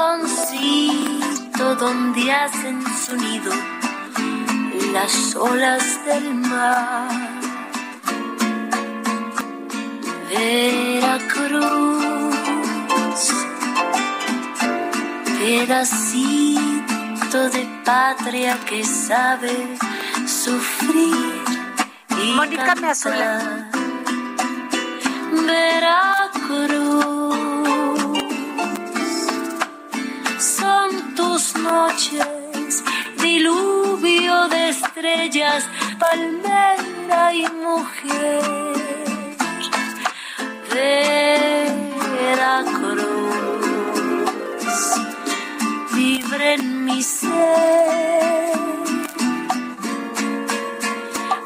rinconcito donde hacen su nido las olas del mar. Veracruz, pedacito de patria que sabe sufrir y Mónica me cantar. Veracruz, noches, diluvio de estrellas, palmera y mujer. Veracruz, vibra en mi ser.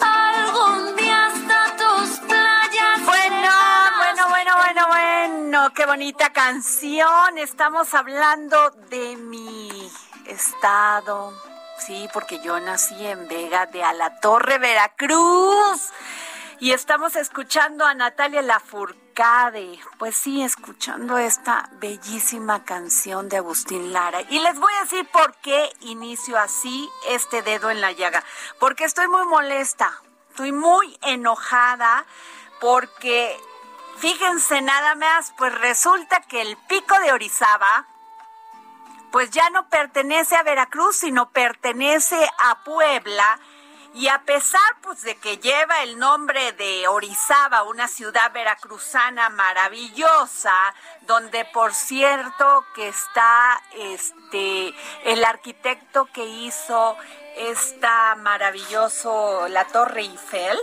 Algún día hasta tus playas. Bueno, bueno, bueno, bueno, bueno, qué bonita canción. Estamos hablando de mi estado. Sí, porque yo nací en Vega de Alatorre, Veracruz. Y estamos escuchando a Natalia Lafourcade. Pues sí, escuchando esta bellísima canción de Agustín Lara. Y les voy a decir por qué inicio así este dedo en la llaga. Porque estoy muy molesta. Estoy muy enojada porque fíjense nada más, pues resulta que el pico de Orizaba, pues ya no pertenece a Veracruz, sino pertenece a Puebla. Y a pesar pues de que lleva el nombre de Orizaba, una ciudad veracruzana maravillosa, donde por cierto que está este el arquitecto que hizo esta maravilloso la Torre Eiffel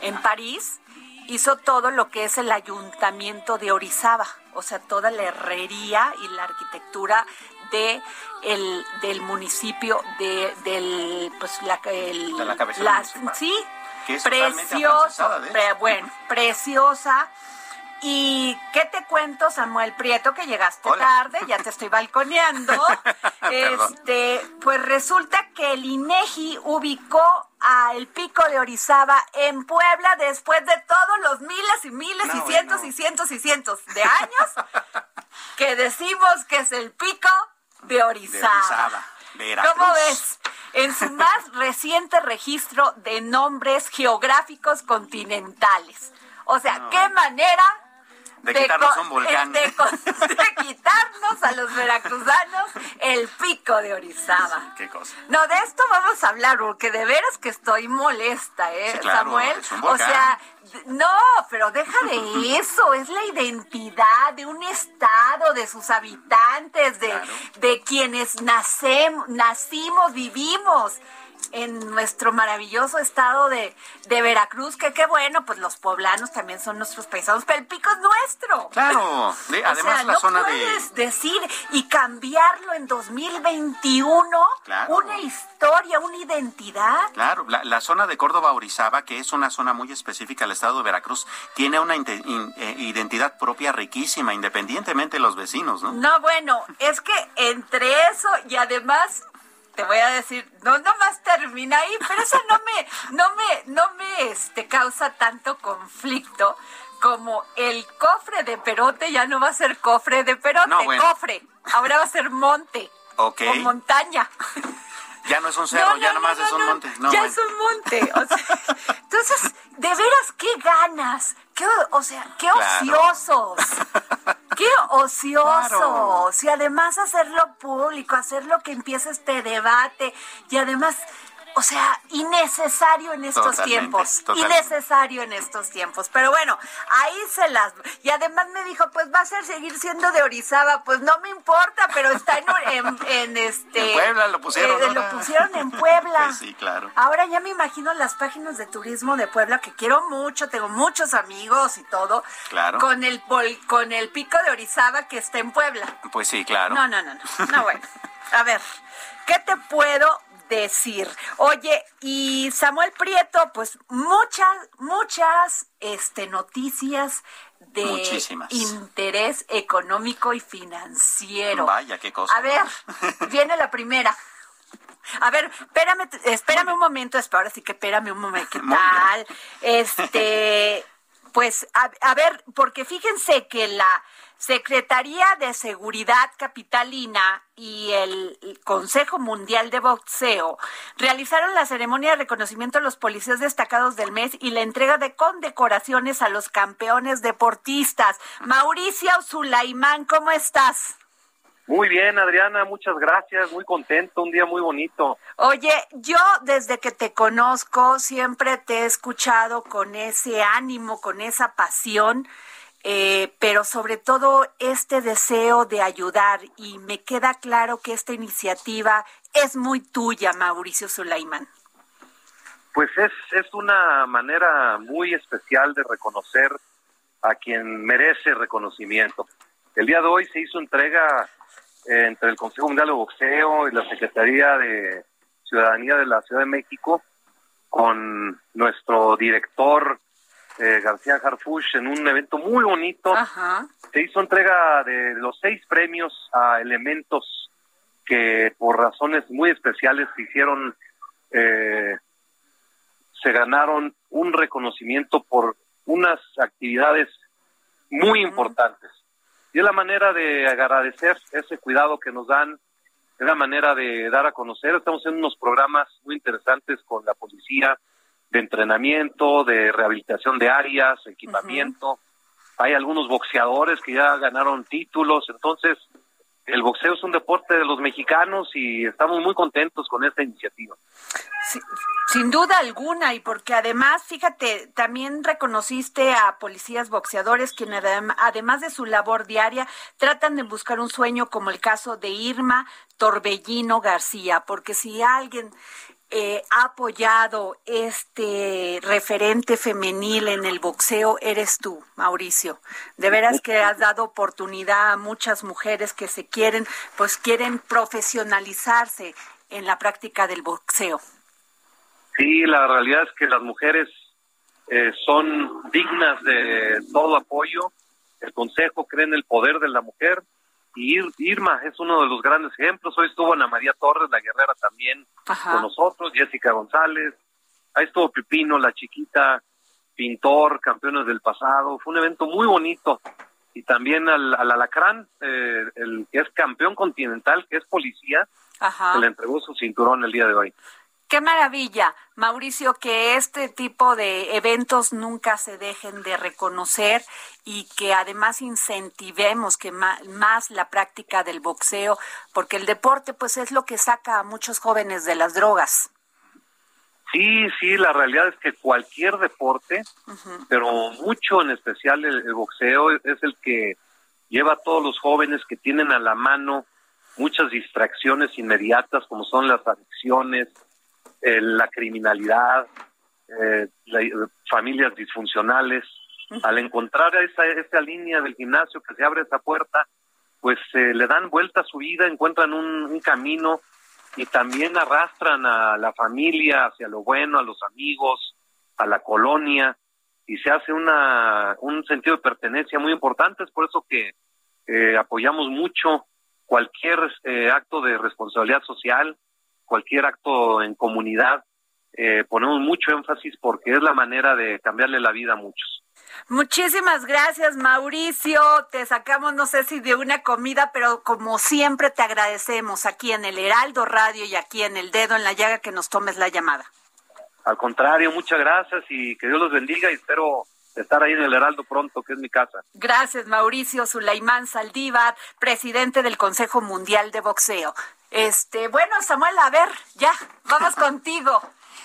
en París, hizo todo lo que es el ayuntamiento de Orizaba, o sea, toda la herrería y la arquitectura de el, del municipio de del pues la el- De la sí Que es precioso pre- bueno preciosa. Y qué te cuento, Samuel Prieto, que llegaste Hola. tarde, ya te estoy balconeando. Este, pues resulta que el INEGI ubicó al pico de Orizaba en Puebla después de todos los miles y miles No, y cientos y cientos y cientos de años que decimos que es el pico de De Orizaba. Veracruz. ¿Cómo ves? En su más reciente registro de nombres geográficos continentales. O sea, No. qué manera De quitarnos co- un volcán. De, co- de quitarnos a los veracruzanos el pico de Orizaba. Qué cosa. No, de esto vamos a hablar, porque de veras que estoy molesta, ¿eh, Sí, claro, Samuel? es un o sea, no, pero deja de eso, es la identidad de un estado, de sus habitantes, de, Claro. de quienes nacem- nacimos, vivimos en nuestro maravilloso estado de, de Veracruz, que qué bueno, pues los poblanos también son nuestros paisanos, pero el pico es nuestro. Claro, de- O además sea, la no zona de... puedes decir y cambiarlo en 2021 Claro. una historia, una identidad. Claro, la, la zona de Córdoba Orizaba, que es una zona muy específica del estado de Veracruz, tiene una in- eh, identidad propia riquísima, independientemente de los vecinos, ¿no? No, bueno, es que entre eso y además te voy a decir, no nomás termina ahí, pero eso no me, no me, no me este, causa tanto conflicto como el cofre de perote ya no va a ser cofre de perote, cofre, ahora va a ser monte. O montaña. Ya no es un cerro, ya nomás es un monte. ya es un monte. entonces, de veras, qué ganas. Qué, o sea, qué ociosos. Qué ociosos. Y además hacerlo público, hacer lo que empiece este debate. Y además o sea, innecesario en estos tiempos. Innecesario en estos tiempos. Pero bueno, ahí se las. Y además me dijo, pues va a ser seguir siendo de Orizaba. Pues no me importa, pero está en, este. En Puebla lo pusieron. Eh, lo pusieron en Puebla. Pues sí, claro. Ahora ya me imagino las páginas de turismo de Puebla, que quiero mucho, tengo muchos amigos y todo. Claro. Con el, con el pico de Orizaba que está en Puebla. Pues sí, claro. No, no, no, no. No, bueno. A ver, ¿qué te puedo decir. Oye, y Samuel Prieto, pues muchas, muchas este, noticias de interés económico y financiero. Vaya, qué cosa. A ver, viene la primera. A ver, espérame, espérame un momento, ahora sí que espérame un momento, ¿qué tal? Este, pues, a ver, porque fíjense que la, Secretaría de Seguridad Capitalina y el Consejo Mundial de Boxeo realizaron la ceremonia de reconocimiento a los policías destacados del mes y la entrega de condecoraciones a los campeones deportistas. Mauricio Zulaimán, ¿cómo estás? Muy bien, Adriana, muchas gracias, muy contento, un día muy bonito. Oye, yo desde que te conozco siempre te he escuchado con ese ánimo, con esa pasión eh, pero sobre todo este deseo de ayudar y me queda claro que esta iniciativa es muy tuya, Mauricio Sulaimán. Pues es, es una manera muy especial de reconocer a quien merece reconocimiento. El día de hoy se hizo entrega eh, entre el Consejo Mundial de Boxeo y la Secretaría de Ciudadanía de la Ciudad de México con nuestro director eh, García Harfush en un evento muy bonito. Se hizo entrega de los seis premios a elementos que por razones muy especiales se hicieron, eh, se ganaron un reconocimiento por unas actividades muy importantes. Y es la manera de agradecer ese cuidado que nos dan, es la manera de dar a conocer. Estamos en unos programas muy interesantes con la policía, de entrenamiento, de rehabilitación de áreas, equipamiento. Hay algunos boxeadores que ya ganaron títulos, entonces el boxeo es un deporte de los mexicanos y estamos muy contentos con esta iniciativa. sin duda alguna, y porque además, fíjate, también reconociste a policías boxeadores quienes además de su labor diaria tratan de buscar un sueño como el caso de Irma Torbellino García, porque si alguien eh, ha apoyado este referente femenil en el boxeo eres tú, Mauricio. De veras que has dado oportunidad a muchas mujeres que se quieren, pues quieren profesionalizarse en la práctica del boxeo. Sí, la realidad es que las mujeres eh, son dignas de todo apoyo. El Consejo cree en el poder de la mujer y Irma es uno de los grandes ejemplos. Hoy estuvo Ana María Torres, la guerrera también con nosotros, Jessica González. Ahí estuvo Pipino, la chiquita, pintor, campeones del pasado. Fue un evento muy bonito. Y también al, Alacrán, eh, el que es campeón continental, que es policía, se le entregó su cinturón el día de hoy. Qué maravilla, Mauricio, que este tipo de eventos nunca se dejen de reconocer y que además incentivemos que más, la práctica del boxeo, porque el deporte pues es lo que saca a muchos jóvenes de las drogas. Sí, sí, la realidad es que cualquier deporte, pero mucho en especial el, boxeo es el que lleva a todos los jóvenes que tienen a la mano muchas distracciones inmediatas como son las adicciones, eh, la criminalidad, eh, familias disfuncionales. Al encontrar esa, esa línea del gimnasio que se abre esa puerta, pues eh, le dan vuelta a su vida, encuentran un, camino y también arrastran a la familia hacia lo bueno, a los amigos, a la colonia y se hace una, un sentido de pertenencia muy importante. Es por eso que apoyamos mucho cualquier acto de responsabilidad social, cualquier acto en comunidad, eh, ponemos mucho énfasis porque es la manera de cambiarle la vida a muchos. Muchísimas gracias, Mauricio. Te sacamos, no sé si de una comida, pero como siempre te agradecemos aquí en el Heraldo Radio y aquí en el Dedo en la Llaga que nos tomes la llamada. Al contrario, muchas gracias y que Dios los bendiga y espero estar ahí en el Heraldo pronto, que es mi casa. Gracias, Mauricio Sulaimán Saldívar, presidente del Consejo Mundial de Boxeo. Este, bueno, Samuel, a ver, ya, vamos contigo.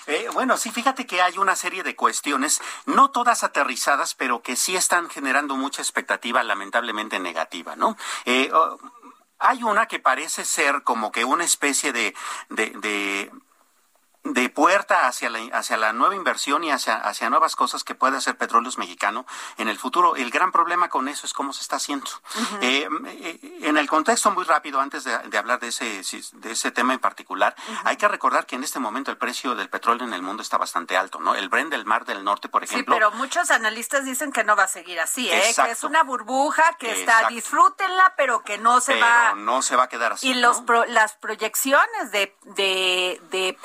Eh, bueno, sí, fíjate que hay una serie de cuestiones, no todas aterrizadas, pero que sí están generando mucha expectativa lamentablemente negativa, ¿no? Eh, oh, hay una que parece ser como que una especie de, de de puerta hacia la, hacia la nueva inversión y hacia, hacia nuevas cosas que puede hacer Petróleos Mexicano en el futuro. El gran problema con eso es cómo se está haciendo. Eh, eh, en el contexto muy rápido, antes de, hablar de ese, de ese tema en particular, hay que recordar que en este momento el precio del petróleo en el mundo está bastante alto, ¿no? El Brent del Mar del Norte, por ejemplo. Sí, pero muchos analistas dicen que no va a seguir así, ¿eh? Que es una burbuja que está, disfrútenla, pero que no se va. no se va a quedar así. Y los las proyecciones de, de, de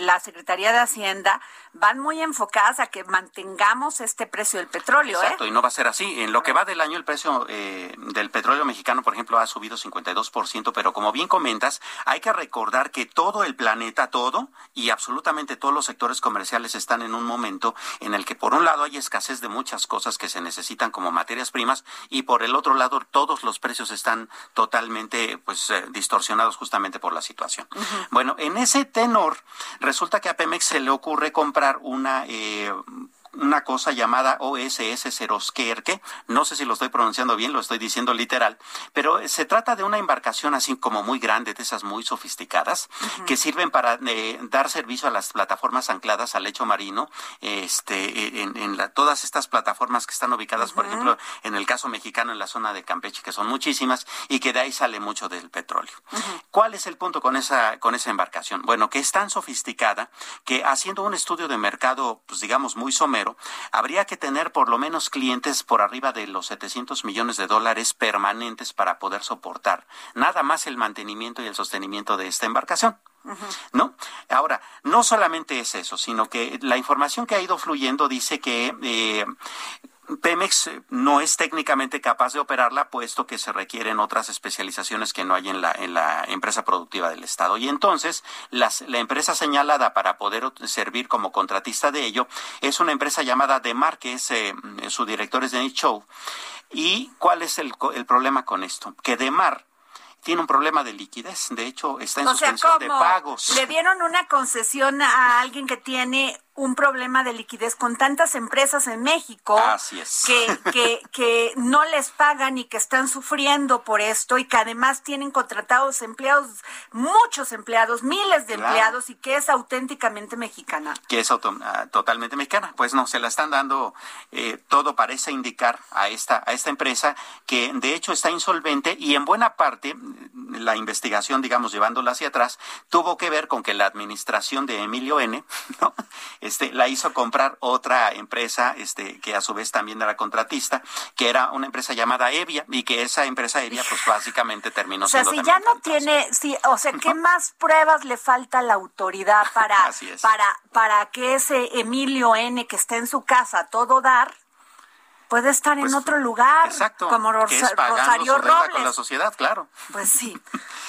la Secretaría de Hacienda van muy enfocadas a que mantengamos este precio del petróleo. ¿eh? Exacto, y no va a ser así. En lo que va del año, el precio eh, del petróleo mexicano, por ejemplo, ha subido 52%, pero como bien comentas, hay que recordar que todo el planeta, todo y absolutamente todos los sectores comerciales están en un momento en el que, por un lado, hay escasez de muchas cosas que se necesitan como materias primas y por el otro lado, todos los precios están totalmente pues eh, distorsionados justamente por la situación. Bueno, en ese tenor, resulta que a Pemex se le ocurre comprar una eh, una cosa llamada OSS Seroskerke, no sé si lo estoy pronunciando bien, lo estoy diciendo literal, pero se trata de una embarcación así como muy grande, de esas muy sofisticadas, que sirven para eh, dar servicio a las plataformas ancladas al lecho marino, este, en, todas estas plataformas que están ubicadas, por ejemplo, en el caso mexicano, en la zona de Campeche, que son muchísimas, y que de ahí sale mucho del petróleo. ¿Cuál es el punto con esa, con esa embarcación? Bueno, que es tan sofisticada que haciendo un estudio de mercado, pues digamos, muy somero, habría que tener por lo menos clientes por arriba de los 700 millones de dólares permanentes para poder soportar nada más el mantenimiento y el sostenimiento de esta embarcación. ¿No? Ahora, no solamente es eso, sino que la información que ha ido fluyendo dice que eh, Pemex eh, no es técnicamente capaz de operarla, puesto que se requieren otras especializaciones que no hay en la, en la empresa productiva del Estado. Y entonces, la empresa señalada para poder servir como contratista de ello es una empresa llamada Demar, que es, eh, su director es Denis Chow. ¿Y cuál es el, el problema con esto? Que Demar tiene un problema de liquidez. De hecho, está en suspensión de pagos. Le dieron una concesión a alguien que tiene un problema de liquidez con tantas empresas en México Que, que, que no les pagan y que están sufriendo por esto y que además tienen contratados empleados, muchos empleados, miles de empleados y que es auténticamente mexicana. Que es ah, totalmente mexicana. Pues no, se la están dando, eh, todo parece indicar a esta, a esta empresa que de hecho está insolvente y en buena parte la investigación, digamos, llevándola hacia atrás, tuvo que ver con que la administración de Emilio N. ¿no? Este, la hizo comprar otra empresa, este, que a su vez también era contratista, que era una empresa llamada Evia, y que esa empresa Evia, pues básicamente terminó siendo. O sea, si ya no tiene, sí, o sea, ¿qué más pruebas le falta a la autoridad para, para, para que ese Emilio N que está en su casa todo dar? Puede estar en pues, otro lugar, exacto, como Rosario Robles. con la sociedad, claro. Pues sí,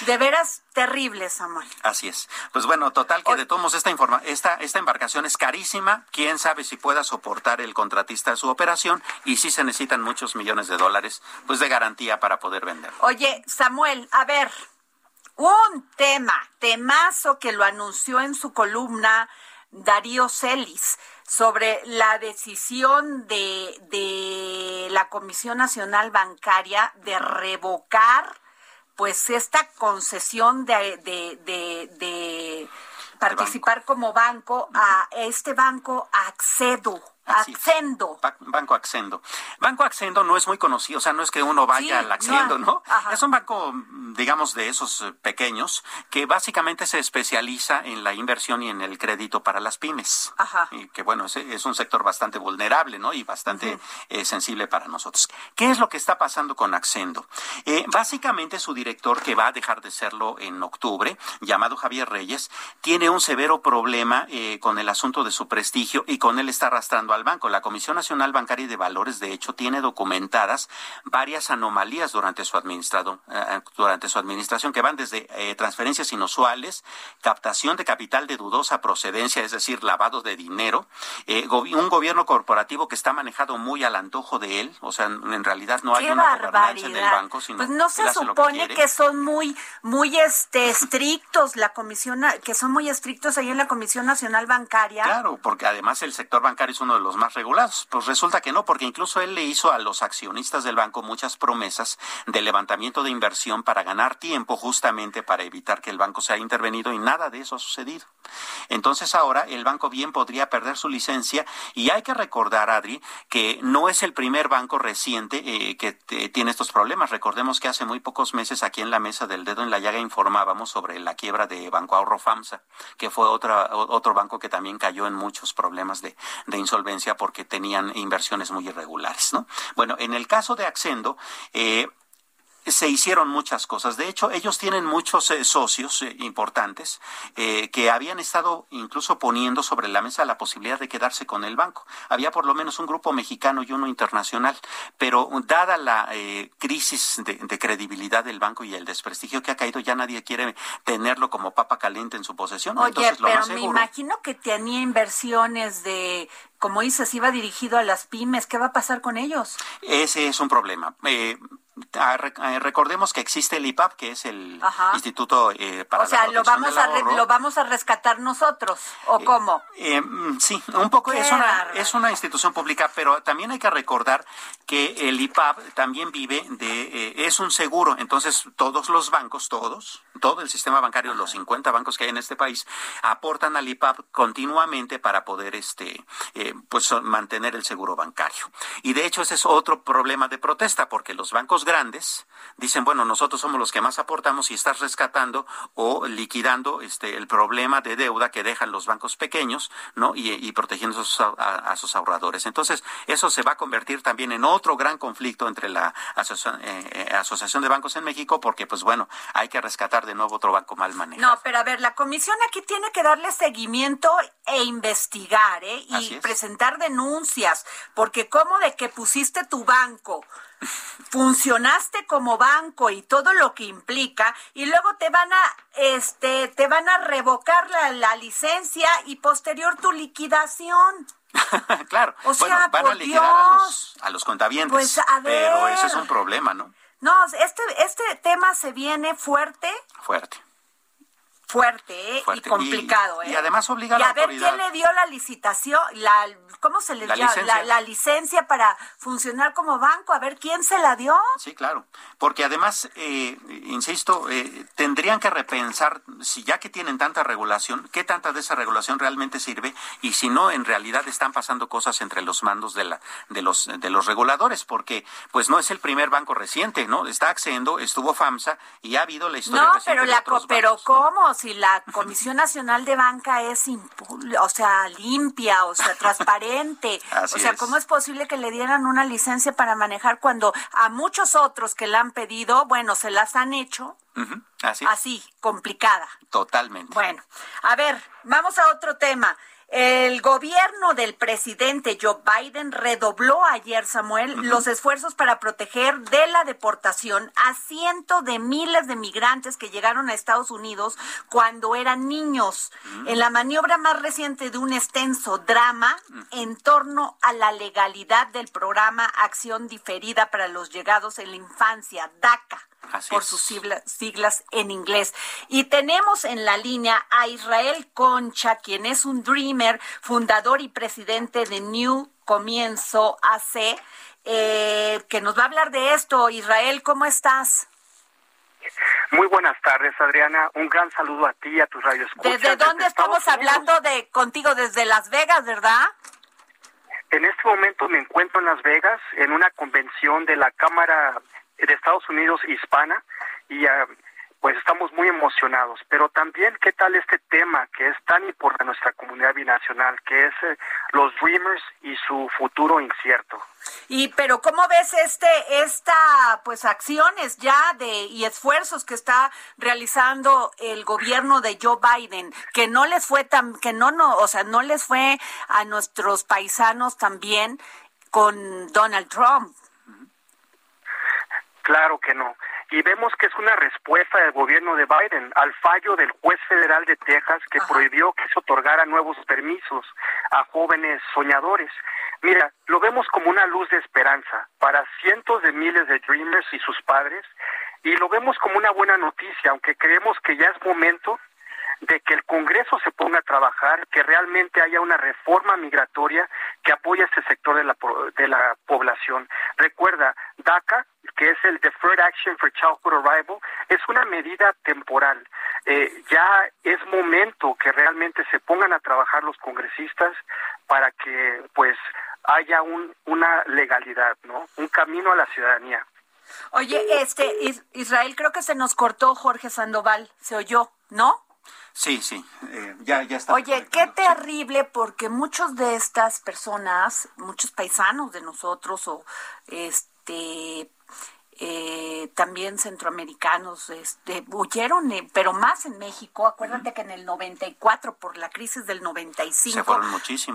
de veras terrible, Samuel. Así es. Pues bueno, total que de todos esta informa esta esta embarcación es carísima, quién sabe si pueda soportar el contratista su operación y si se necesitan muchos millones de dólares pues de garantía para poder vender. Oye, Samuel, a ver, un tema, temazo que lo anunció en su columna Darío Celis sobre la decisión de, de la Comisión Nacional Bancaria de revocar pues esta concesión de, de, de, participar como banco a este banco Accedo. Accendo. Banco Accendo. Banco Accendo no es muy conocido, o sea, no es que uno vaya al Accendo, ¿no? Es un banco, digamos, de esos eh, pequeños que básicamente se especializa en la inversión y en el crédito para las pymes. Ajá. Y que bueno, es, es un sector bastante vulnerable, ¿no? Y bastante eh, sensible para nosotros. ¿Qué es lo que está pasando con Accendo? Eh, básicamente su director, que va a dejar de serlo en octubre, llamado Javier Reyes, tiene un severo problema con el asunto de su prestigio y con él está arrastrando al banco. La Comisión Nacional Bancaria y de Valores, de hecho, tiene documentadas varias anomalías durante su administrado, eh, durante su administración, que van desde eh, transferencias inusuales, captación de capital de dudosa procedencia, es decir, lavado de dinero, eh, un gobierno corporativo que está manejado muy al antojo de él, o sea, en realidad no hay una gobernanza en el banco, sino pues no se supone que, son muy, muy este, estrictos la comisión, que son muy estrictos ahí en la Comisión Nacional Bancaria. Claro, porque además el sector bancario es uno de los más regulados. Pues resulta que no, porque incluso él le hizo a los accionistas del banco muchas promesas de levantamiento de inversión para ganar tiempo justamente para evitar que el banco sea intervenido y nada de eso ha sucedido. Entonces ahora el banco bien podría perder su licencia y hay que recordar, Adri, que no es el primer banco reciente eh, que tiene estos problemas. Recordemos que hace muy pocos meses aquí en la mesa del dedo en la llaga informábamos sobre la quiebra de Banco Ahorro FAMSA, que fue otra, otro banco que también cayó en muchos problemas de, de insolvencia porque tenían inversiones muy irregulares, ¿no? Bueno, en el caso de Accendo, eh, se hicieron muchas cosas. De hecho, ellos tienen muchos eh, socios eh, importantes eh, que habían estado incluso poniendo sobre la mesa la posibilidad de quedarse con el banco. Había por lo menos un grupo mexicano y uno internacional, pero dada la crisis de, credibilidad del banco y el desprestigio que ha caído, ya nadie quiere tenerlo como papa caliente en su posesión. Oye, pero me imagino que tenía inversiones de como dices, iba dirigido a las pymes. ¿Qué va a pasar con ellos? Ese es un problema. Eh, eh, recordemos que existe el IPAP, que es el Instituto eh, para o sea, lo vamos a lo vamos a rescatar nosotros o eh, cómo? Mm, sí, un poco es una es una institución pública, pero también hay que recordar que el IPAP también vive de es un seguro, entonces todos los bancos, todos, todo el sistema bancario, los 50 bancos que hay en este país aportan al IPAP continuamente para poder este pues mantener el seguro bancario. Y de hecho ese es otro problema de protesta porque los bancos grandes dicen, bueno, nosotros somos los que más aportamos y estás rescatando o liquidando este el problema de deuda que dejan los bancos pequeños, ¿no? Y, protegiendo a, sus ahorradores. Entonces, eso se va a convertir también en otro gran conflicto entre la eh, eh, Asociación de Bancos en México, porque, pues bueno, hay que rescatar de nuevo otro banco mal manejado. No, pero a ver, la comisión aquí tiene que darle seguimiento e investigar, ¿eh? Y presentar denuncias, porque como de que pusiste tu banco funcionaste como banco y todo lo que implica y luego te van a este te van a revocar la, licencia y posterior tu liquidación. claro, o sea, van a liquidar a los, a los contabientes, pues, pero ese es un problema, ¿no? No, este este tema se viene fuerte. Fuerte fuerte, ¿eh? y complicado. Y, ¿eh? y además obliga a la a ver quién le dio la licitación, la, ¿cómo se le dio? La, licencia para funcionar como banco, a ver quién se la dio. Sí, claro, porque además, eh, insisto, eh, tendrían que repensar, si ya que tienen tanta regulación, qué tanta de esa regulación realmente sirve y si no, en realidad están pasando cosas entre los mandos de, la, de, los, de los reguladores, porque pues no es el primer banco reciente, ¿no? Está Accendo, estuvo FAMSA y ha habido la historia. No, pero, la, pero ¿cómo? Si la Comisión Nacional de Banca es, o sea, limpia, o sea, transparente. o sea, ¿cómo es posible que le dieran una licencia para manejar cuando a muchos otros que la han pedido, bueno, se las han hecho? Así. Así, complicada. Totalmente. Bueno, a ver, vamos a otro tema. El gobierno del presidente Joe Biden redobló ayer, Samuel, los esfuerzos para proteger de la deportación a cientos de miles de migrantes que llegaron a Estados Unidos cuando eran niños, en la maniobra más reciente de un extenso drama en torno a la legalidad del programa Acción Diferida para los Llegados en la Infancia, DACA por sus siglas, en inglés. Y tenemos en la línea a Israel Concha, quien es un dreamer, fundador y presidente de New Comienzo AC, eh, que nos va a hablar de esto. Israel, ¿cómo estás? Muy buenas tardes, Adriana. Un gran saludo a ti y a tus radios. ¿Desde dónde estamos hablando de contigo? Desde Las Vegas, ¿verdad? en este momento me encuentro en Las Vegas en una convención de la Cámara de Estados Unidos Hispana y uh, pues estamos muy emocionados. Pero también, ¿qué tal este tema que es tan importante en nuestra comunidad binacional, que es eh, los Dreamers y su futuro incierto? Y pero cómo ves este esta pues acciones ya de y esfuerzos que está realizando el gobierno de Joe Biden, que no les fue tan que no no, o sea, no les fue a nuestros paisanos también con Donald Trump. Claro que no y vemos que es una respuesta del gobierno de Biden al fallo del juez federal de Texas que prohibió que se otorgara nuevos permisos a jóvenes soñadores. Mira, lo vemos como una luz de esperanza para cientos de miles de Dreamers y sus padres y lo vemos como una buena noticia, aunque creemos que ya es momento de que el Congreso se ponga a trabajar, que realmente haya una reforma migratoria que apoye a este sector de la, de la población. Recuerda, DACA, que es el Deferred Action for Childhood Arrival, es una medida temporal. Eh, ya es momento que realmente se pongan a trabajar los congresistas para que pues haya un, una legalidad, ¿no? Un camino a la ciudadanía. Oye, este Israel, creo que se nos cortó Jorge Sandoval, se oyó, ¿no? Sí, sí, eh, ya, ya está. Oye, qué terrible porque muchos de estas personas, muchos paisanos de nosotros o este eh, también centroamericanos este, huyeron, eh, pero más en México. Acuérdate que en el 94, por la crisis del 95,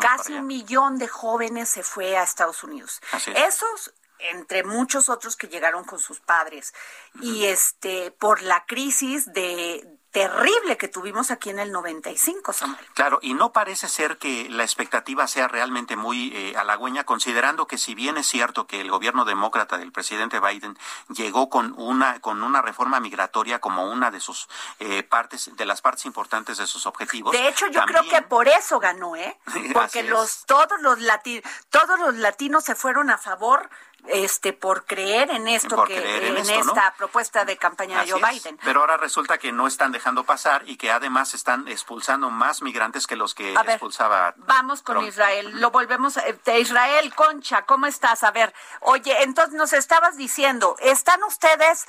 casi un millón de jóvenes se fue a Estados Unidos. Esos entre muchos otros que llegaron con sus padres y este por la crisis de terrible que tuvimos aquí en el 95, Samuel. Claro, y no parece ser que la expectativa sea realmente muy eh, halagüeña, considerando que si bien es cierto que el gobierno demócrata del presidente Biden llegó con una con una reforma migratoria como una de sus eh, partes de las partes importantes de sus objetivos. De hecho, yo creo que por eso ganó, ¿eh? Porque los todos los lati todos los latinos se fueron a favor este por creer en esto que en, esta propuesta de campaña de Joe Biden. Pero ahora resulta que no están dejando pasar y que además están expulsando más migrantes que los que expulsaba. Vamos con Israel, lo volvemos eh, Israel Concha, ¿cómo estás? A ver, oye, entonces nos estabas diciendo, ¿están ustedes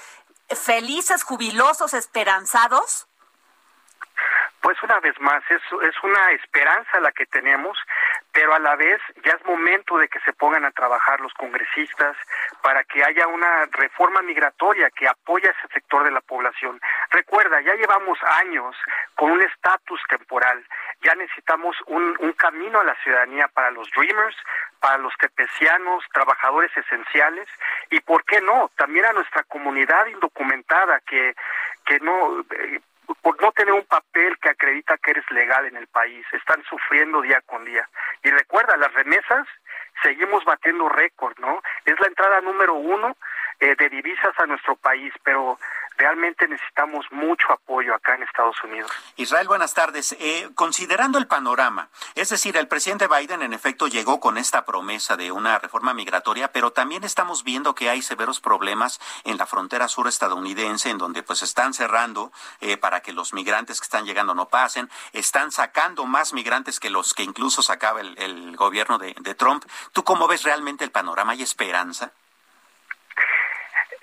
felices, jubilosos, esperanzados? Pues una vez más, es, es una esperanza la que tenemos, pero a la vez ya es momento de que se pongan a trabajar los congresistas para que haya una reforma migratoria que apoye a ese sector de la población. Recuerda, ya llevamos años con un estatus temporal, ya necesitamos un, un camino a la ciudadanía para los Dreamers, para los tepecianos, trabajadores esenciales, y por qué no, también a nuestra comunidad indocumentada que, que no... Eh, por no tener un papel que acredita que eres legal en el país. Están sufriendo día con día. Y recuerda, las remesas seguimos batiendo récord, ¿no? Es la entrada número uno eh, de divisas a nuestro país, pero realmente necesitamos mucho apoyo acá en Estados Unidos. Israel, buenas tardes. Eh, considerando el panorama, es decir, el presidente Biden en efecto llegó con esta promesa de una reforma migratoria, pero también estamos viendo que hay severos problemas en la frontera sur estadounidense, en donde pues están cerrando eh, para que los migrantes que están llegando no pasen, están sacando más migrantes que los que incluso sacaba el, gobierno de, de Trump. ¿Tú cómo ves realmente el panorama? ¿Hay esperanza?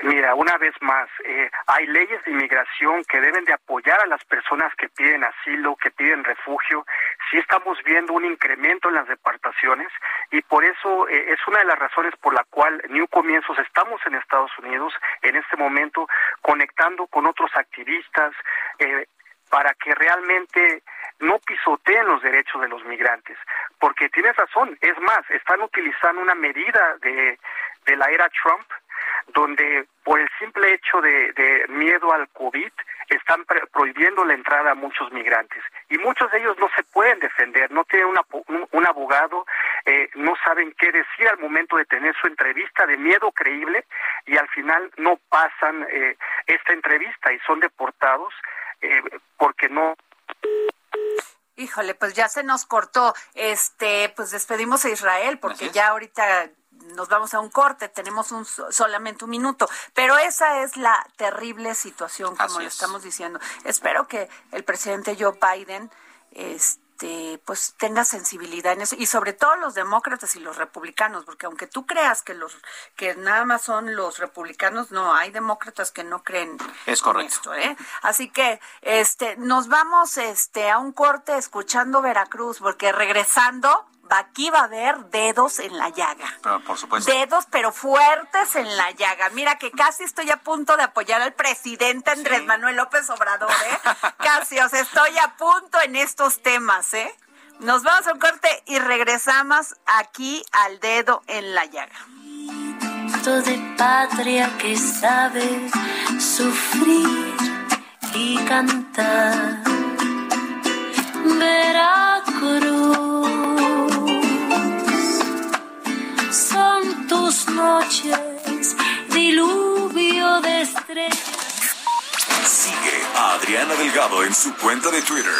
Mira, una vez más, eh, hay leyes de inmigración que deben de apoyar a las personas que piden asilo, que piden refugio. Sí estamos viendo un incremento en las deportaciones y por eso eh, es una de las razones por la cual New Comienzos estamos en Estados Unidos en este momento conectando con otros activistas eh, para que realmente no pisoteen los derechos de los migrantes. Porque tienes razón, es más, están utilizando una medida de, de la era Trump donde por el simple hecho de, miedo al COVID están prohibiendo la entrada a muchos migrantes y muchos de ellos no se pueden defender, no tienen un, abogado, eh, no saben qué decir al momento de tener su entrevista de miedo creíble y al final no pasan eh, esta entrevista y son deportados eh, porque no Híjole, pues ya se nos cortó. Este, pues despedimos a Israel porque ya ahorita nos vamos a un corte, tenemos un, solamente un minuto, pero esa es la terrible situación, como lo estamos diciendo. Espero que el presidente Joe Biden este, este pues tenga sensibilidad en eso y sobre todo los demócratas y los republicanos porque aunque tú creas que los que nada más son los republicanos no hay demócratas que no creen es correcto esto, ¿eh? así que este nos vamos este a un corte escuchando Veracruz porque regresando aquí va a haber dedos en la llaga. por supuesto. Dedos, pero fuertes en la llaga. Mira que casi estoy a punto de apoyar al presidente Andrés Manuel López Obrador, ¿eh? casi, o sea, estoy a punto en estos temas, ¿eh? Nos vamos a un corte y regresamos aquí al dedo en la llaga. De patria que sabe sufrir y cantar. Veracruz tus noches, diluvio de estrellas. Sigue a Adriana Delgado en su cuenta de Twitter,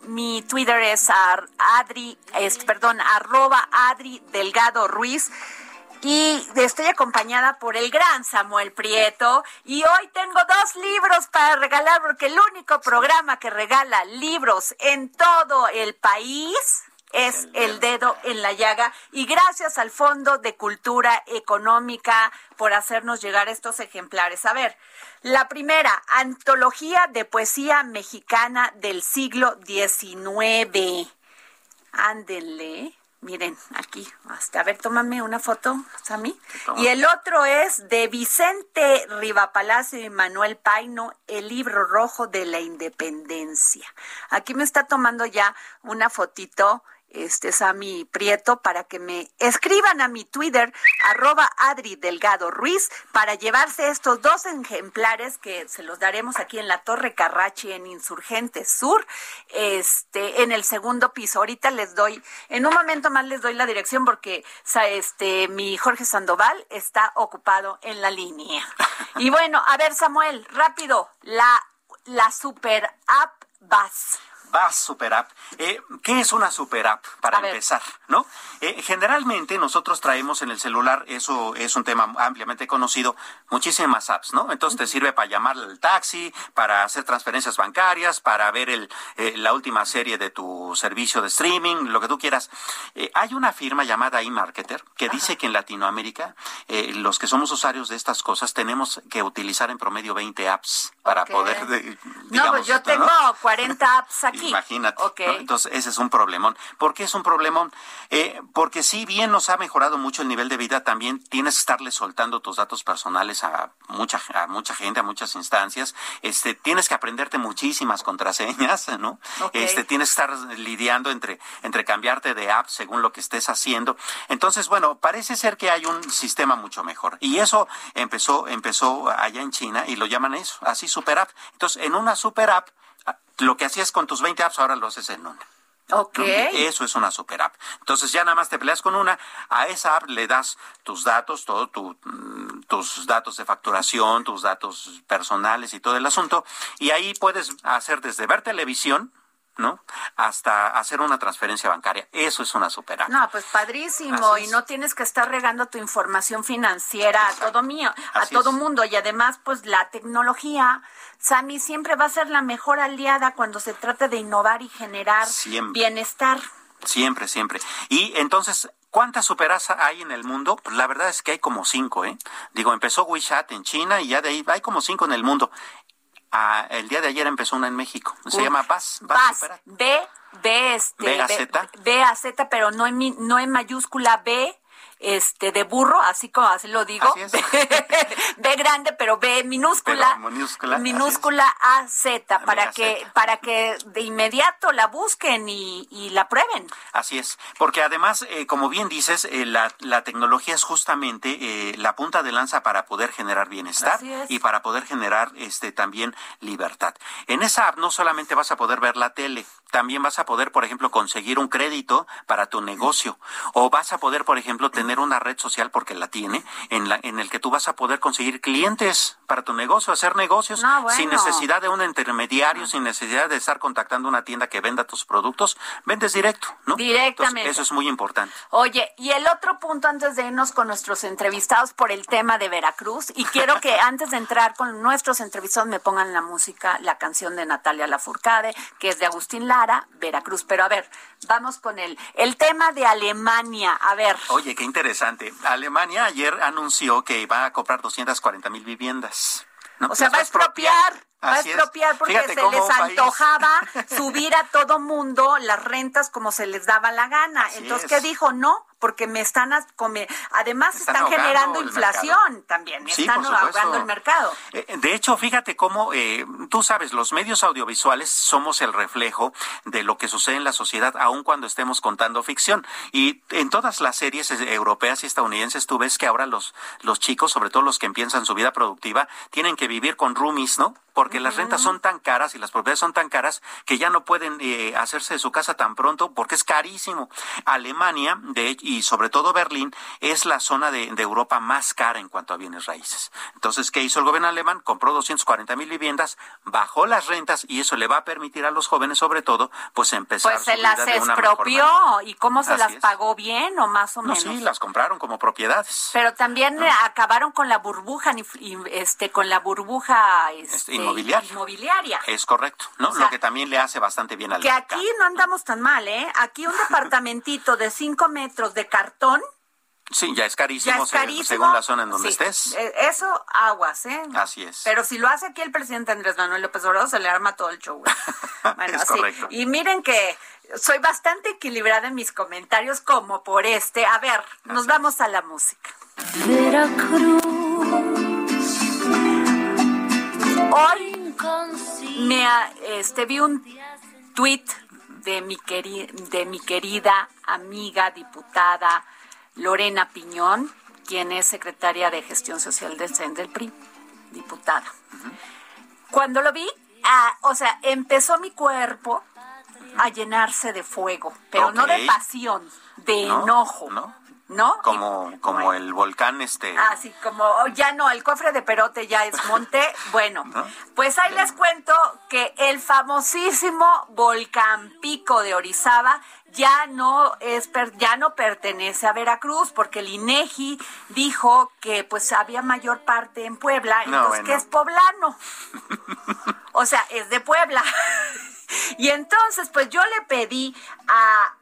mi Twitter es Adri, es, perdón, arroba Adri Delgado Ruiz. Y estoy acompañada por el gran Samuel Prieto. Y hoy tengo dos libros para regalar, porque el único programa que regala libros en todo el país es el dedo en la llaga y gracias al Fondo de Cultura Económica por hacernos llegar estos ejemplares. A ver, la primera, Antología de Poesía Mexicana del siglo XIX. Ándenle. Miren, aquí, hasta a ver, tómame una foto, Sammy. Y el otro es de Vicente Rivapalacio y Manuel Paino, El libro rojo de la independencia. Aquí me está tomando ya una fotito este es a mi Prieto para que me escriban a mi Twitter arroba Adri Delgado Ruiz para llevarse estos dos ejemplares que se los daremos aquí en la Torre Carrachi en Insurgente Sur, este, en el segundo piso. Ahorita les doy, en un momento más les doy la dirección porque este mi Jorge Sandoval está ocupado en la línea. Y bueno, a ver Samuel, rápido, la la super app VAS. VAS Super App. Eh, ¿Qué es una Super App? Para empezar, ¿no? Eh, generalmente nosotros traemos en el celular, eso es un tema ampliamente conocido, muchísimas apps, ¿no? Entonces te sirve para llamar al taxi, para hacer transferencias bancarias, para ver el, eh, la última serie de tu servicio de streaming, lo que tú quieras. hay una firma llamada eMarketer que dice que en Latinoamérica los que somos usuarios de estas cosas tenemos que utilizar en promedio 20 apps para poder... no, pues yo tengo 40 apps aquí. Imagínate. Entonces, ese es un problemón. ¿Por qué es un problemón? Eh, porque si bien nos ha mejorado mucho el nivel de vida, también tienes que estarle soltando tus datos personales a mucha, a mucha gente, a muchas instancias. Este, tienes que aprenderte muchísimas contraseñas, ¿no? Este, tienes que estar lidiando entre, entre cambiarte de app según lo que estés haciendo. Entonces, bueno, parece ser que hay un sistema mucho mejor. Y eso empezó, empezó allá en China y lo llaman eso, así super app. Entonces, en una super app, lo que hacías con tus 20 apps ahora lo haces en una. Ok. Eso es una super app. Entonces ya nada más te peleas con una, a esa app le das tus datos, todo tu, mm, tus datos de facturación, tus datos personales y todo el asunto, y ahí puedes hacer desde ver televisión, ¿no? Hasta hacer una transferencia bancaria. Eso es una super No, pues padrísimo. Y no tienes que estar regando tu información financiera a todo mío, a todo mundo. Y además, pues la tecnología, Sami, siempre va a ser la mejor aliada cuando se trata de innovar y generar bienestar. Siempre, siempre. Y entonces, ¿cuántas superas hay en el mundo? Pues la verdad es que hay como cinco, ¿eh? Digo, empezó WeChat en China y ya de ahí hay como cinco en el mundo el día de ayer empezó una en México. Se llama Bas. Bas. B, B, este, B, a Z. B, a Z, pero no en, no en mayúscula B este de burro, así como así lo digo. B, grande, pero B minúscula. minúscula. Minúscula A Z para que para que de inmediato la busquen y, la prueben. Así es, porque además, eh, como bien dices, eh, la, la, tecnología es justamente eh, la punta de lanza para poder generar bienestar y para poder generar este también libertad. En esa app no solamente vas a poder ver la tele, también vas a poder, por ejemplo, conseguir un crédito para tu negocio o vas a poder, por ejemplo, tener una red social porque la tiene en la en el que tú vas a poder conseguir clientes para tu negocio, hacer negocios sin necesidad de un intermediario, sin necesidad de estar contactando una tienda que venda tus productos, vendes directo, ¿no? Directamente. eso es muy importante. Oye, y el otro punto antes de irnos con nuestros entrevistados por el tema de Veracruz y quiero que antes de entrar con nuestros entrevistados me pongan la música, la canción de Natalia Lafourcade, que es de Agustín Lara Veracruz. Pero a ver, vamos con el, el tema de Alemania. A ver. Oye, qué interesante. Alemania ayer anunció que va a comprar 240 mil viviendas. o sea, va a expropiar. Va a expropiar porque se les antojaba subir a todo mundo las rentas como se les daba la gana. Entonces, ¿qué dijo? No, porque me están además están, generando inflación también, están ahogando el mercado. Eh, de hecho, fíjate cómo eh, tú sabes, los medios audiovisuales somos el reflejo de lo que sucede en la sociedad, aun cuando estemos contando ficción. Y en todas las series eh, europeas y estadounidenses tú ves que ahora los los chicos, sobre todo los que empiezan su vida productiva, tienen que vivir con roomies, ¿no? Porque las rentas son tan caras y las propiedades son tan caras que ya no pueden hacerse de su casa tan pronto porque es carísimo. Alemania, de hecho, y sobre todo Berlín es la zona de, Europa más cara en cuanto a bienes raíces. Entonces, ¿qué hizo el gobierno alemán? Compró 240 mil viviendas, bajó las rentas y eso le va a permitir a los jóvenes, sobre todo, pues empezar. Pues se las expropió y cómo se las pagó bien o más o menos. sí, las compraron como propiedades. Pero también acabaron con la burbuja, este, con la burbuja este, este, inmobiliaria. Es correcto, ¿no? Lo que también le hace bastante bien al Que aquí no andamos tan mal, ¿eh? Aquí un departamentito de 5 metros de cartón. Sí, ya es carísimo, según la zona en donde estés. Eh, eso, aguas, ¿eh? Así es. Pero si lo hace aquí el presidente Andrés Manuel López Obrador, se le arma todo el show. bueno, es correcto. Y miren que soy bastante equilibrada en mis comentarios, como por este. A ver, nos vamos a la música. Veracruz. Hoy me este, vi un tweet de mi, de mi querida amiga diputada Lorena Piñón, quien es secretaria de Gestión Social del CEN del PRI, diputada. Cuando lo vi, ah, o sea, empezó mi cuerpo a llenarse de fuego, pero no de pasión, de enojo. ¿no? Como, como el volcán este. Ah, sí, como oh, ya no, el cofre de Perote ya es monte. Bueno, pues ahí les cuento que el famosísimo volcán Pico de Orizaba ya no es ya no pertenece a Veracruz porque el INEGI dijo que pues había mayor parte en Puebla, entonces que es poblano. o sea, es de Puebla. y entonces pues yo le pedí a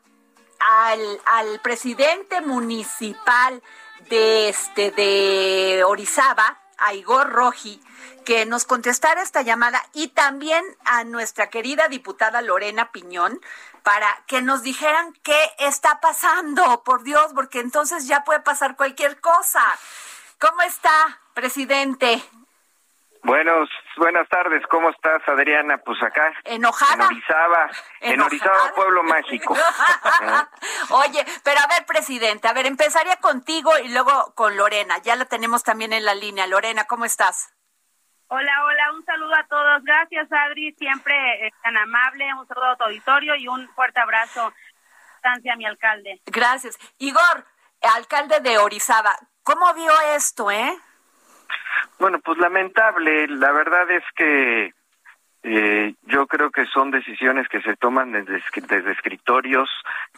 al, al presidente municipal de este de Orizaba, a Igor Roji, que nos contestara esta llamada y también a nuestra querida diputada Lorena Piñón para que nos dijeran qué está pasando, por Dios, porque entonces ya puede pasar cualquier cosa. ¿Cómo está, presidente? Buenos, buenas tardes, ¿cómo estás, Adriana? Pues acá. Enojada. En Orizaba, en Orizaba, Pueblo Mágico. Oye, pero a ver, presidente, a ver, empezaría contigo y luego con Lorena. Ya la tenemos también en la línea. Lorena, ¿cómo estás? Hola, hola, un saludo a todos. Gracias, Adri, siempre tan amable. Un saludo a tu auditorio y un fuerte abrazo. a mi alcalde. Gracias. Igor, alcalde de Orizaba, ¿cómo vio esto, eh? Bueno, pues lamentable. La verdad es que eh, yo creo que son decisiones que se toman desde, desde escritorios,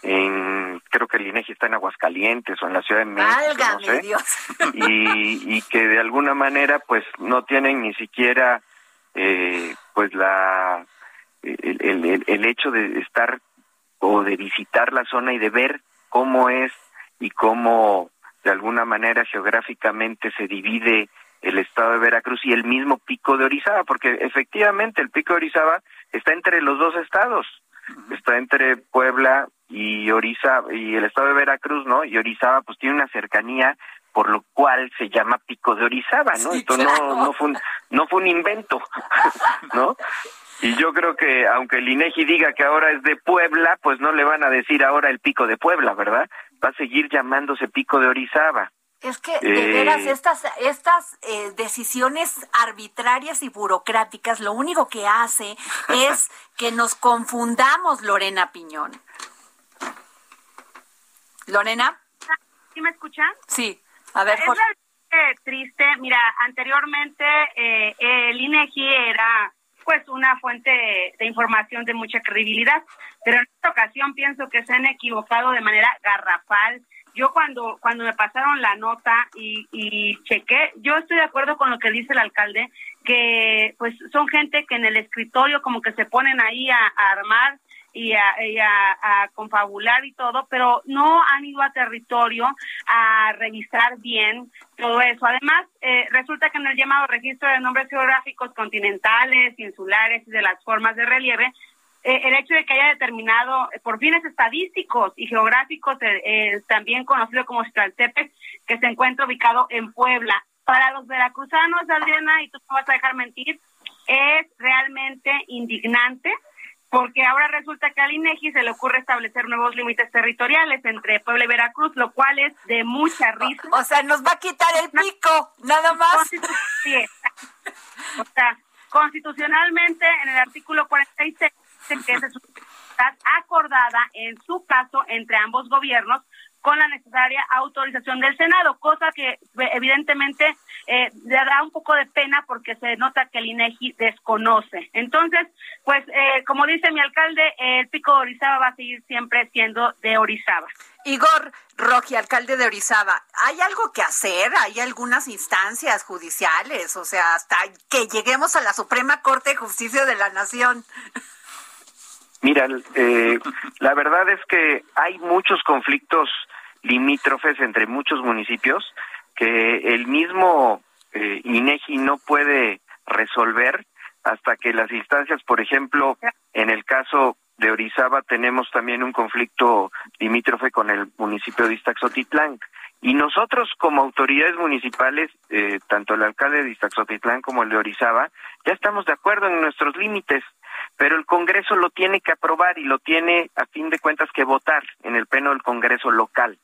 en, creo que el INEGI está en Aguascalientes o en la Ciudad de México, no sé, y, y que de alguna manera pues no tienen ni siquiera eh, pues la el, el, el hecho de estar o de visitar la zona y de ver cómo es y cómo de alguna manera geográficamente se divide el estado de Veracruz y el mismo pico de Orizaba, porque efectivamente el pico de Orizaba está entre los dos estados, está entre Puebla y Orizaba y el estado de Veracruz, ¿no? Y Orizaba pues tiene una cercanía por lo cual se llama Pico de Orizaba, ¿no? Esto no no fue un, no fue un invento, ¿no? Y yo creo que aunque el INEGI diga que ahora es de Puebla, pues no le van a decir ahora el Pico de Puebla, ¿verdad? Va a seguir llamándose Pico de Orizaba. Es que, de veras, eh, estas, estas eh, decisiones arbitrarias y burocráticas lo único que hace es que nos confundamos, Lorena Piñón. ¿Lorena? ¿Sí me escuchan? Sí. A ver, Es triste. Mira, anteriormente eh, el INEGI era pues una fuente de información de mucha credibilidad, pero en esta ocasión pienso que se han equivocado de manera garrafal. Yo cuando cuando me pasaron la nota y, y chequé, yo estoy de acuerdo con lo que dice el alcalde, que pues son gente que en el escritorio como que se ponen ahí a, armar y, a, confabular y todo, pero no han ido a territorio a revisar bien todo eso. Además, eh, resulta que en el llamado registro de nombres geográficos continentales, insulares y de las formas de relieve, eh, el hecho de que haya determinado eh, por fines estadísticos y geográficos, eh, también conocido como Xtlaltepec, que se encuentra ubicado en Puebla. Para los veracruzanos, Adriana, y tú no vas a dejar mentir, es realmente indignante porque ahora resulta que al INEGI se le ocurre establecer nuevos límites territoriales entre Puebla y Veracruz, lo cual es de mucha risa. O, sea, nos va a quitar el pico, nada más. O sea, constitucionalmente en el artículo 46 que es acordada en su caso entre ambos gobiernos con la necesaria autorización del Senado, cosa que evidentemente eh, le da un poco de pena porque se nota que el INEGI desconoce. Entonces, pues eh, como dice mi alcalde, el pico de Orizaba va a seguir siempre siendo de Orizaba. Igor Roji, alcalde de Orizaba, ¿hay algo que hacer? ¿Hay algunas instancias judiciales? O sea, hasta que lleguemos a la Suprema Corte de Justicia de la Nación. Mira, eh, la verdad es que hay muchos conflictos limítrofes entre muchos municipios que el mismo eh, INEGI no puede resolver hasta que las instancias, por ejemplo, en el caso de Orizaba tenemos también un conflicto limítrofe con el municipio de Iztaxotitlán. Y nosotros como autoridades municipales, eh, tanto el alcalde de Iztaxotitlán como el de Orizaba, ya estamos de acuerdo en nuestros límites pero el Congreso lo tiene que aprobar y lo tiene, a fin de cuentas, que votar en el pleno del Congreso local.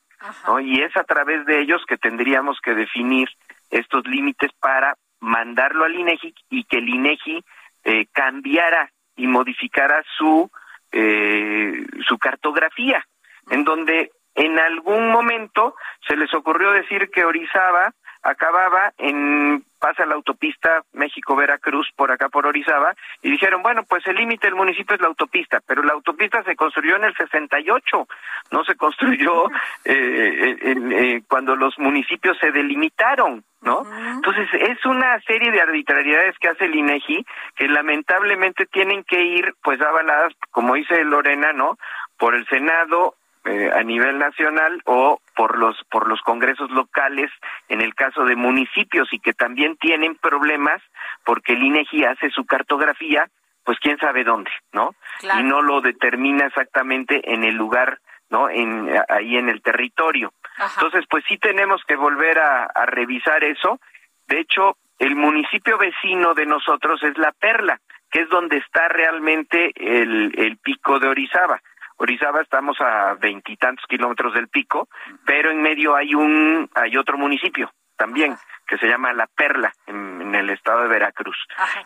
¿No? Y es a través de ellos que tendríamos que definir estos límites para mandarlo al INEGI y que el INEGI eh, cambiara y modificara su eh, su cartografía, en donde en algún momento se les ocurrió decir que Orizaba acababa en pasa la autopista México-Veracruz por acá por Orizaba y dijeron, bueno, pues el límite del municipio es la autopista, pero la autopista se construyó en el 68, no se construyó eh, eh, cuando los municipios se delimitaron, ¿no? Entonces es una serie de arbitrariedades que hace el INEGI que lamentablemente tienen que ir pues avaladas, como dice Lorena, ¿no? Por el Senado eh, a nivel nacional o por los por los congresos locales en el caso de municipios y que también tienen problemas porque el INEGI hace su cartografía pues quién sabe dónde no y no lo determina exactamente en el lugar no en ahí en el territorio. Entonces pues sí tenemos que volver a, a revisar eso. De hecho el municipio vecino de nosotros es la Perla que es donde está realmente el, el pico de Orizaba Orizaba estamos a veintitantos kilómetros del pico, pero en medio hay un hay otro municipio también que se llama La Perla en, el estado de Veracruz.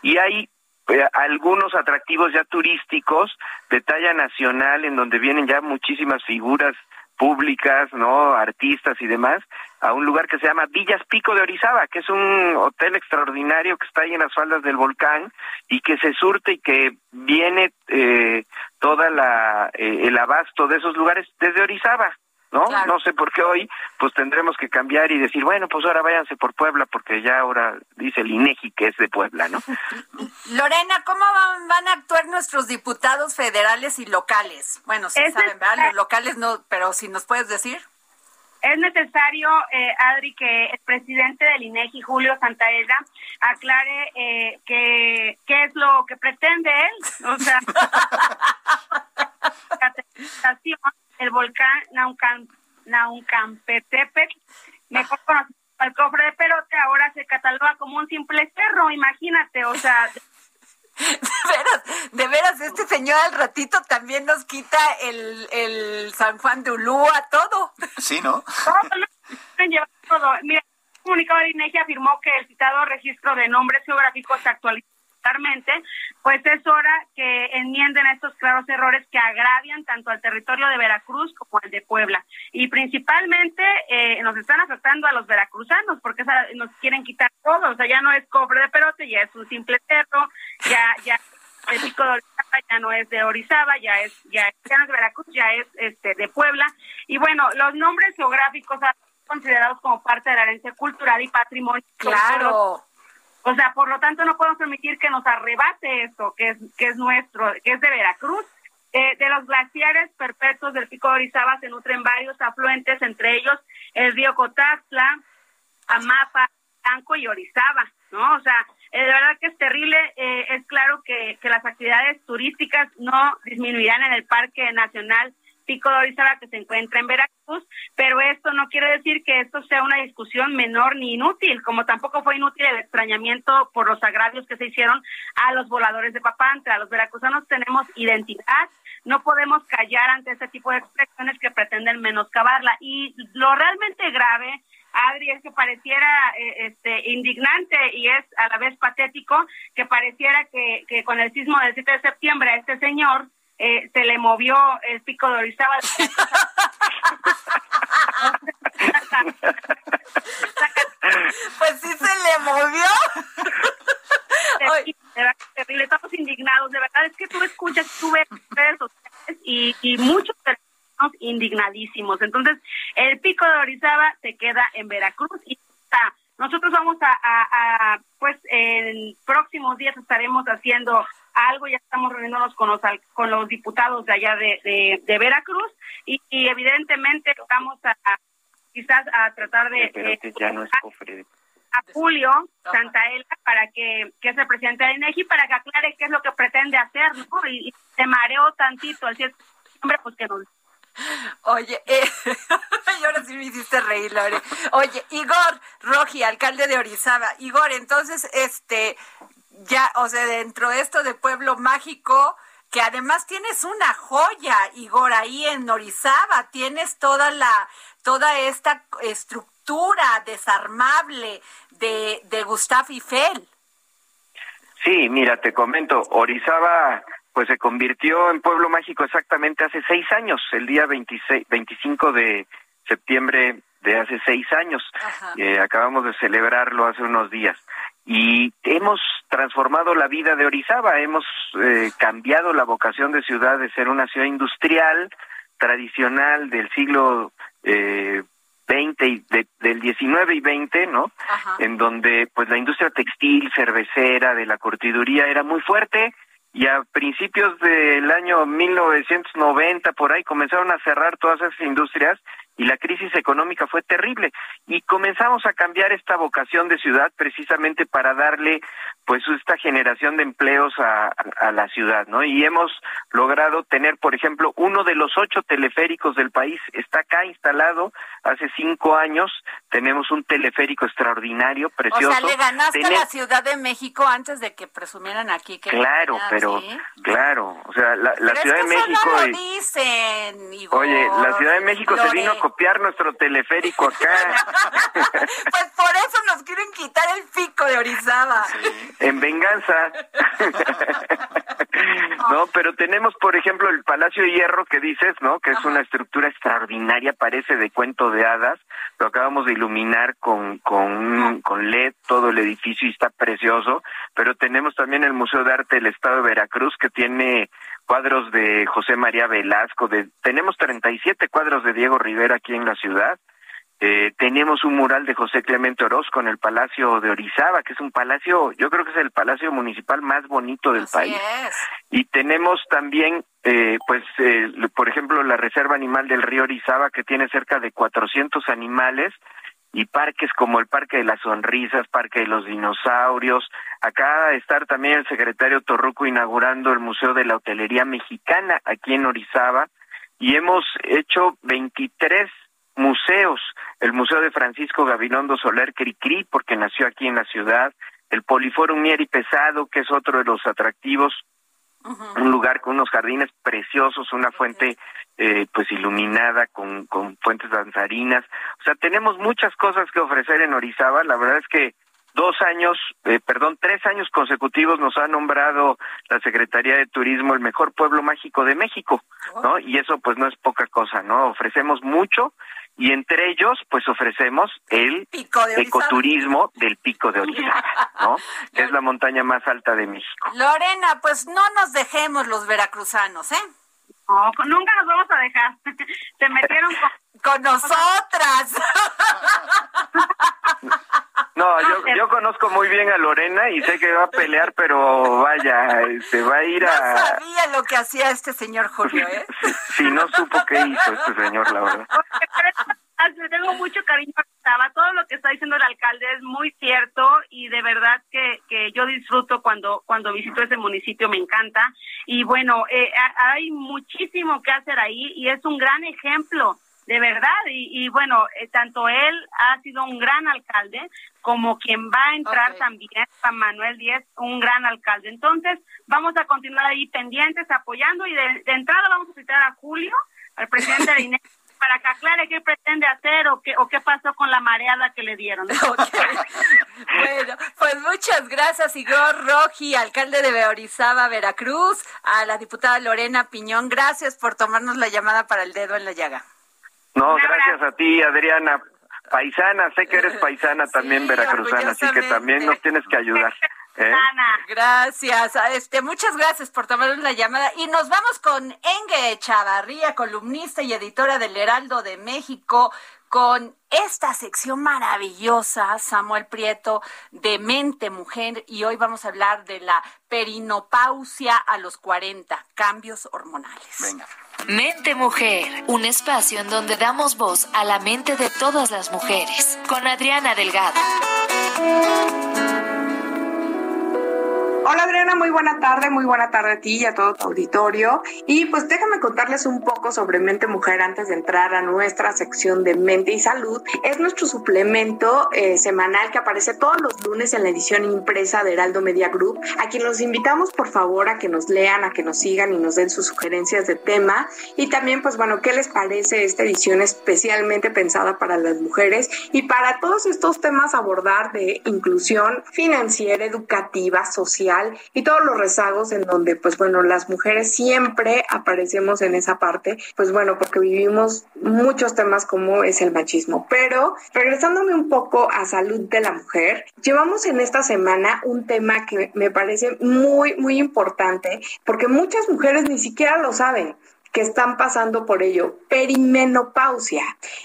Y hay eh, algunos atractivos ya turísticos de talla nacional en donde vienen ya muchísimas figuras públicas, ¿no? Artistas y demás, a un lugar que se llama Villas Pico de Orizaba, que es un hotel extraordinario que está ahí en las faldas del volcán y que se surte y que viene eh, toda la eh, el abasto de esos lugares desde Orizaba. ¿No? No sé por qué hoy pues tendremos que cambiar y decir, bueno, pues ahora váyanse por Puebla porque ya ahora dice el INEGI que es de Puebla, ¿no? Lorena, ¿cómo van, a actuar nuestros diputados federales y locales? Bueno, sí saben, ¿verdad? Los locales no, pero si nos puedes decir. Es necesario, eh, Adri, que el presidente del INEGI, Julio Santaella, aclare eh, que, qué es lo que pretende él. O sea, el volcán Naucan, Naucampetepec, mejor conocido como el cofre de Perote, ahora se cataloga como un simple cerro, imagínate, o sea... De veras, de veras, este señor al ratito también nos quita el, el San Juan de Ulúa, todo. Sí, ¿no? Todo, todo. Mira, el comunicado de INEGI afirmó que el citado registro de nombres geográficos se pues es hora que enmienden estos claros errores que agravian tanto al territorio de Veracruz como al de Puebla. Y principalmente eh, nos están afectando a los veracruzanos porque nos quieren quitar todo, o sea, ya no es cobre de perote, ya es un simple cerro, ya, ya el pico de Orizaba ya no es de Orizaba, ya es, ya, ya no es de Veracruz, ya es este de Puebla. Y bueno, los nombres geográficos considerados como parte de la herencia cultural y patrimonio. Claro. O sea, por lo tanto no podemos permitir que nos arrebate esto, que es, que es nuestro, que es de Veracruz. Eh, de los glaciares perpetuos del Pico de Orizaba se nutren varios afluentes, entre ellos el río Cotazla, Amapa, Blanco y Orizaba, ¿no? O sea, eh, de verdad que es terrible. Eh, es claro que, que las actividades turísticas no disminuirán en el Parque Nacional Pico de Orizaba que se encuentra en Veracruz, pero esto no quiere decir que esto sea una discusión menor ni inútil, como tampoco fue inútil el extrañamiento por los agravios que se hicieron a los voladores de Papantla. Los veracruzanos tenemos identidad, no podemos callar ante este tipo de expresiones que pretenden menoscabarla. Y lo realmente grave Adri, es que pareciera eh, este, indignante y es a la vez patético que pareciera que, que con el sismo del 7 de septiembre a este señor eh, se le movió el pico de Orizaba. pues sí se le movió. Terrible, estamos indignados, de verdad, es que tú escuchas, tú ves redes sociales y, y muchos estamos indignadísimos. Entonces, el pico de Orizaba se queda en Veracruz y está. Nosotros vamos a, a, a, pues en próximos días estaremos haciendo algo, ya estamos reuniéndonos con los, con los diputados de allá de, de, Veracruz y, evidentemente vamos a, quizás a tratar de... ya no es cofre a Julio Santaella para que, que es el presidente de INEGI para que aclare qué es lo que pretende hacer, ¿no? Y, se mareó tantito, así es, hombre, pues que no. Oye, eh, y ahora sí me hiciste reír, Lore. Oye, Igor Roji, alcalde de Orizaba. Igor, entonces, este, ya, o sea, dentro de esto de Pueblo Mágico, que además tienes una joya, Igor, ahí en Orizaba, tienes toda la, toda esta estructura desarmable de, de Gustav Eiffel. Sí, mira, te comento, Orizaba pues se convirtió en pueblo mágico exactamente hace seis años, el día 26, 25 de septiembre de hace seis años. Eh, acabamos de celebrarlo hace unos días y hemos transformado la vida de Orizaba, hemos eh, cambiado la vocación de ciudad de ser una ciudad industrial tradicional del siglo eh, 20 y del 19 y 20, ¿no? En donde pues la industria textil, cervecera, de la curtiduría era muy fuerte y a principios del año 1990 por ahí comenzaron a cerrar todas esas industrias y la crisis económica fue terrible y comenzamos a cambiar esta vocación de ciudad precisamente para darle pues esta generación de empleos a, a, la ciudad, ¿no? Y hemos logrado tener, por ejemplo, uno de los ocho teleféricos del país está acá instalado hace cinco años. Tenemos un teleférico extraordinario, precioso. O sea, le ganaste a la Ciudad de México antes de que presumieran aquí que claro, pero claro, o sea, la, la Ciudad de México. No lo dicen, Oye, la Ciudad de México se vino a copiar nuestro teleférico acá. pues por eso nos quieren quitar el pico de Orizaba. En venganza. no, pero tenemos, por ejemplo, el Palacio de Hierro que dices, ¿no? Que es una estructura extraordinaria, parece de cuento de hadas. Lo acabamos de iluminar con, con, con LED, todo el edificio y está precioso. Pero tenemos también el Museo de Arte del Estado de Veracruz que tiene cuadros de José María Velasco. De, tenemos 37 cuadros de Diego Rivera aquí en la ciudad eh, tenemos un mural de José Clemente Orozco en el Palacio de Orizaba, que es un palacio, yo creo que es el palacio municipal más bonito del país. Y tenemos también, eh, pues, eh, por ejemplo, la Reserva Animal del Río Orizaba, que tiene cerca de 400 animales, y parques como el Parque de las Sonrisas, Parque de los Dinosaurios. Acá estar también el secretario Torruco inaugurando el Museo de la Hotelería Mexicana aquí en Orizaba. Y hemos hecho 23 museos, el Museo de Francisco Gabilondo Soler Cricri, porque nació aquí en la ciudad, el Poliforum Mieri Pesado, que es otro de los atractivos, un lugar con unos jardines preciosos, una fuente eh, pues iluminada con, con fuentes danzarinas. O sea, tenemos muchas cosas que ofrecer en Orizaba. La verdad es que dos años, eh, perdón, tres años consecutivos nos ha nombrado la Secretaría de Turismo el mejor pueblo mágico de México, ¿no? Y eso pues no es poca cosa, ¿no? Ofrecemos mucho y entre ellos pues ofrecemos el ecoturismo del Pico de Orizaba, ¿no? que es la montaña más alta de México. Lorena, pues no nos dejemos los veracruzanos, ¿eh? No, nunca nos vamos a dejar. Se metieron con, nosotras. No, yo, yo conozco muy bien a Lorena y sé que va a pelear, pero vaya, se este, va a ir a... No sabía lo que hacía este señor Julio, ¿eh? Si no supo qué hizo este señor, la verdad. Le tengo mucho cariño a Todo lo que está diciendo el alcalde es muy cierto y de verdad que, que yo disfruto cuando, cuando visito ese municipio, me encanta. Y bueno, eh, hay muchísimo que hacer ahí y es un gran ejemplo de verdad. Y, y bueno, eh, tanto él ha sido un gran alcalde como quien va a entrar también, Juan Manuel Díez, un gran alcalde. Entonces, vamos a continuar ahí pendientes, apoyando y de, entrada vamos a citar a Julio, al presidente de INE, para que aclare qué pretende hacer o qué, o qué pasó con la mareada que le dieron. bueno, pues muchas gracias, Igor Roji, alcalde de Beorizaba, Veracruz, a la diputada Lorena Piñón. Gracias por tomarnos la llamada para el dedo en la llaga. No, gracias a ti, Adriana. Paisana, sé que eres paisana también veracruzana, así que también nos tienes que ayudar. ¿eh? Gracias. Este, muchas gracias por tomarnos la llamada. Y nos vamos con Enge Chavarría, columnista y editora del Heraldo de México, con esta sección maravillosa, Samuel Prieto, de Mente Mujer. Y hoy vamos a hablar de la perinopausia a los 40, cambios hormonales. Venga. Mente Mujer, un espacio en donde damos voz a la mente de todas las mujeres, con Adriana Delgado. Hola Adriana, muy buena tarde, muy buena tarde a ti y a todo tu auditorio. Y pues déjame contarles un poco sobre Mente Mujer antes de entrar a nuestra sección de Mente y Salud. Es nuestro suplemento eh, semanal que aparece todos los lunes en la edición impresa de Heraldo Media Group, a quien los invitamos por favor a que nos lean, a que nos sigan y nos den sus sugerencias de tema. Y también pues bueno, ¿qué les parece esta edición especialmente pensada para las mujeres y para todos estos temas abordar de inclusión financiera, educativa, social? Y todos los rezagos en donde, pues bueno, las mujeres siempre aparecemos en esa parte, pues bueno, porque vivimos muchos temas como es el machismo. Pero regresándome un poco a salud de la mujer, llevamos en esta semana un tema que me parece muy, muy importante porque muchas mujeres ni siquiera lo saben están pasando por ello. Perimenopausia.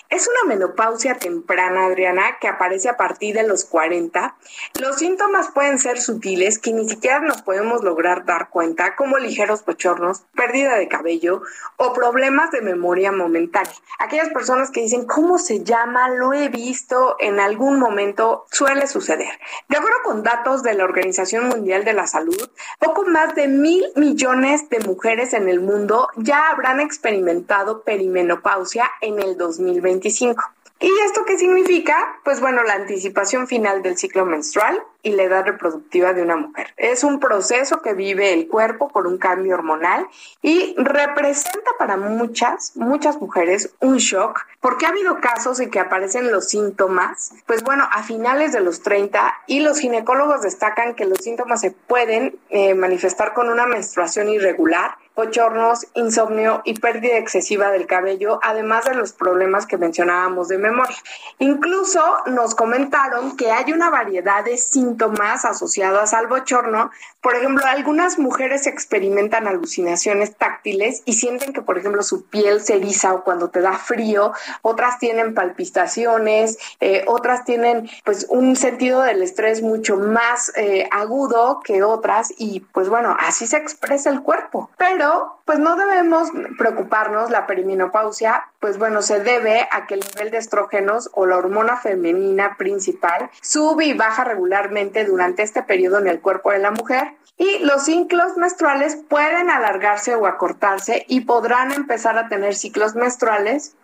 Es una menopausia temprana, Adriana, que aparece a partir de los 40. Los síntomas pueden ser sutiles que ni siquiera nos podemos lograr dar cuenta, como ligeros bochornos, pérdida de cabello o problemas de memoria momentánea. Aquellas personas que dicen, ¿cómo se llama? Lo he visto en algún momento, suele suceder. De acuerdo con datos de la Organización Mundial de la Salud, poco más de mil millones de mujeres en el mundo ya habrán experimentado perimenopausia en el 2025. ¿Y esto qué significa? Pues bueno, la anticipación final del ciclo menstrual y la edad reproductiva de una mujer. Es un proceso que vive el cuerpo por un cambio hormonal y representa para muchas, muchas mujeres un shock porque ha habido casos en que aparecen los síntomas, pues bueno, a finales de los 30 y los ginecólogos destacan que los síntomas se pueden eh, manifestar con una menstruación irregular, bochornos, insomnio y pérdida excesiva del cabello, además de los problemas que mencionábamos de memoria. Incluso nos comentaron que hay una variedad de síntomas asociados al bochorno. Por ejemplo, algunas mujeres experimentan alucinaciones táctiles y sienten que, por ejemplo, su piel se eriza o cuando te da frío, otras tienen palpitaciones, eh, otras tienen pues un sentido del estrés mucho más eh, agudo que otras y pues bueno, así se expresa el cuerpo. Pero pues no debemos preocuparnos, la perimenopausia pues bueno, se debe a que el nivel de estrógenos o la hormona femenina principal sube y baja regularmente durante este periodo en el cuerpo de la mujer y los ciclos menstruales pueden alargarse o acortarse y podrán empezar a tener ciclos menstruales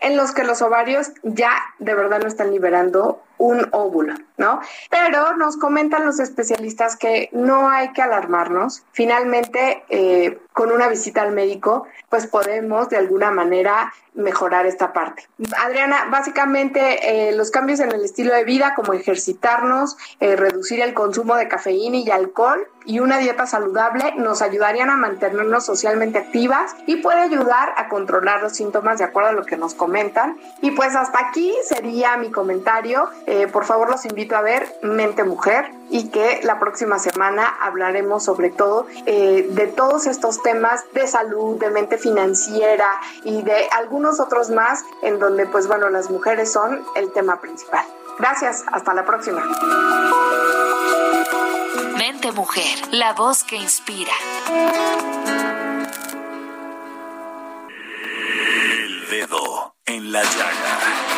en los que los ovarios ya de verdad no están liberando un óvulo, ¿no? Pero nos comentan los especialistas que no hay que alarmarnos. Finalmente, eh, con una visita al médico, pues podemos de alguna manera mejorar esta parte. Adriana, básicamente eh, los cambios en el estilo de vida, como ejercitarnos, eh, reducir el consumo de cafeína y alcohol y una dieta saludable, nos ayudarían a mantenernos socialmente activas y puede ayudar a controlar los síntomas de acuerdo a lo que nos comentan. Y pues hasta aquí sería mi comentario. Eh, por favor, los invito a ver Mente Mujer y que la próxima semana hablaremos sobre todo de todos estos temas de salud, de mente financiera y de algunos otros más en donde pues bueno las mujeres son el tema principal. Gracias, hasta la próxima. Mente Mujer, la voz que inspira. El dedo en la llaga.